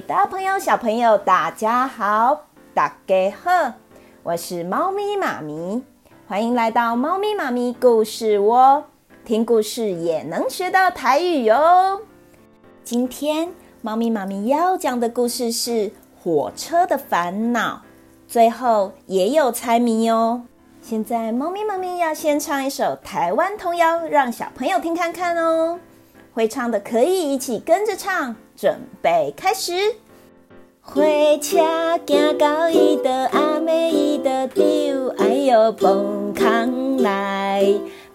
大朋友、小朋友，大家好，大家好，我是猫咪妈咪，欢迎来到猫咪妈咪故事窝，听故事也能学到台语哟。今天猫咪妈咪要讲的故事是火车的烦恼，最后也有猜谜哟。现在猫咪妈咪要先唱一首台湾童谣，让小朋友听看看哦。会唱的可以一起跟着唱，准备开始。火车行到伊的阿妹伊的丢，哎呦，崩空来，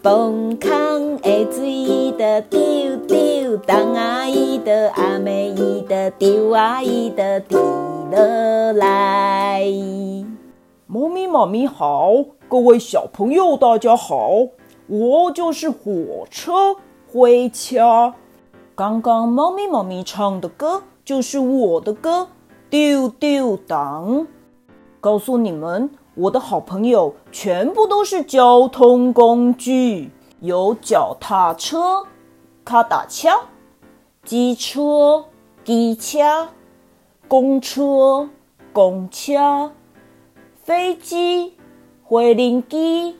崩空的水伊的丢丢，当阿姨的阿妹伊的丢啊伊的滴落来。猫咪妈咪好，各位小朋友大家好，我就是火车。回家，刚刚猫咪猫咪唱的歌就是我的歌，丢丢当。告诉你们，我的好朋友全部都是交通工具，有脚踏车、卡达枪、机车、机车、公车、公车、飞机、回零机、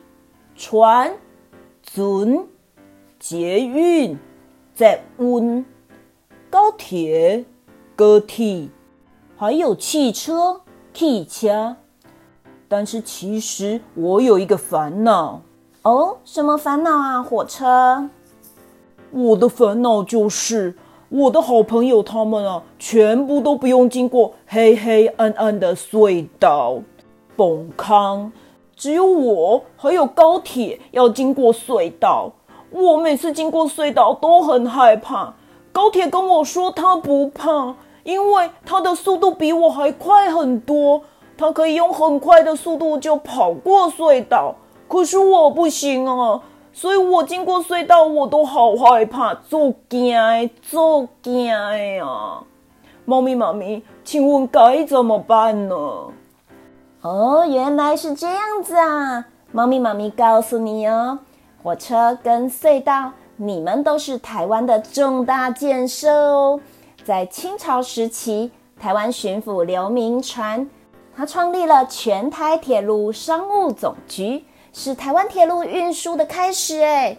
船、船。捷运、在温、高铁、高铁，还有汽车、汽车。但是其实我有一个烦恼哦，什么烦恼啊？火车？我的烦恼就是我的好朋友他们啊，全部都不用经过黑黑暗暗的隧道，崩康，只有我还有高铁要经过隧道。我每次经过隧道都很害怕。高铁跟我说他不怕，因为他的速度比我还快很多，他可以用很快的速度就跑过隧道。可是我不行啊，所以我经过隧道我都好害怕，做惊，做惊呀！猫咪妈咪，请问该怎么办呢？哦，原来是这样子啊！猫咪妈咪告诉你哦。火车跟隧道，你们都是台湾的重大建设哦。在清朝时期，台湾巡抚刘铭传，他创立了全台铁路商务总局，是台湾铁路运输的开始。哎，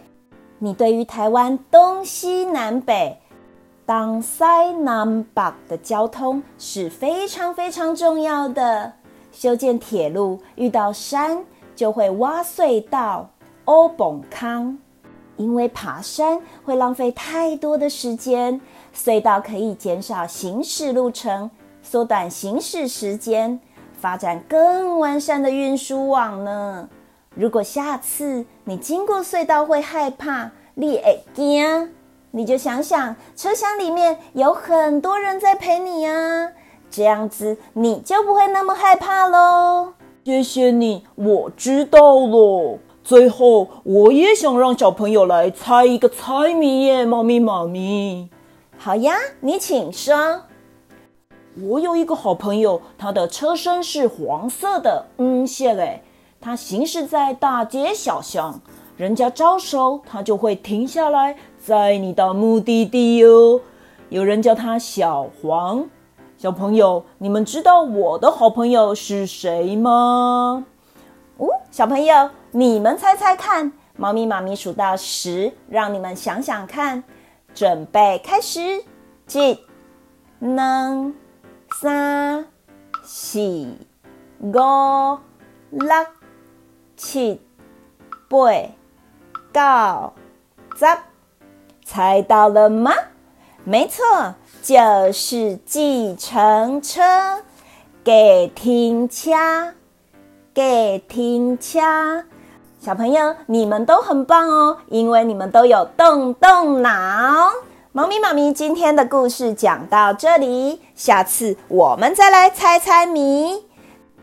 你对于台湾东西南北、东西南北的交通是非常非常重要的。修建铁路遇到山就会挖隧道。欧本康，因为爬山会浪费太多的时间，隧道可以减少行驶路程，缩短行驶时间，发展更完善的运输网呢。如果下次你经过隧道会害怕，你会惊，你就想想车厢里面有很多人在陪你啊，这样子你就不会那么害怕喽。谢谢你，我知道了。最后，我也想让小朋友来猜一个猜谜耶，猫咪妈咪。好呀，你请说。我有一个好朋友，他的车身是黄色的，嗯，谢嘞。他行驶在大街小巷，人家招手，他就会停下来，载你到目的地哟。有人叫他小黄。小朋友，你们知道我的好朋友是谁吗？小朋友。你们猜猜看，猫咪妈咪数到十，让你们想想看。准备开始，一、能、三、四、五、六、七、八、九、十，猜到了吗？没错，就是计程车。给停车，给停车。小朋友，你们都很棒哦，因为你们都有动动脑。猫咪妈咪今天的故事讲到这里，下次我们再来猜猜谜。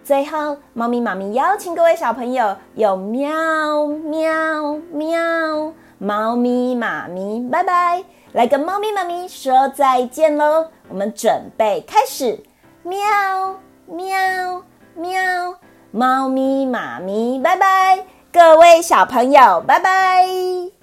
最后，猫咪妈咪邀请各位小朋友用喵喵喵，猫咪妈咪拜拜，来跟猫咪妈咪说再见喽。我们准备开始，喵喵喵，猫咪妈咪拜拜。各位小朋友，拜拜。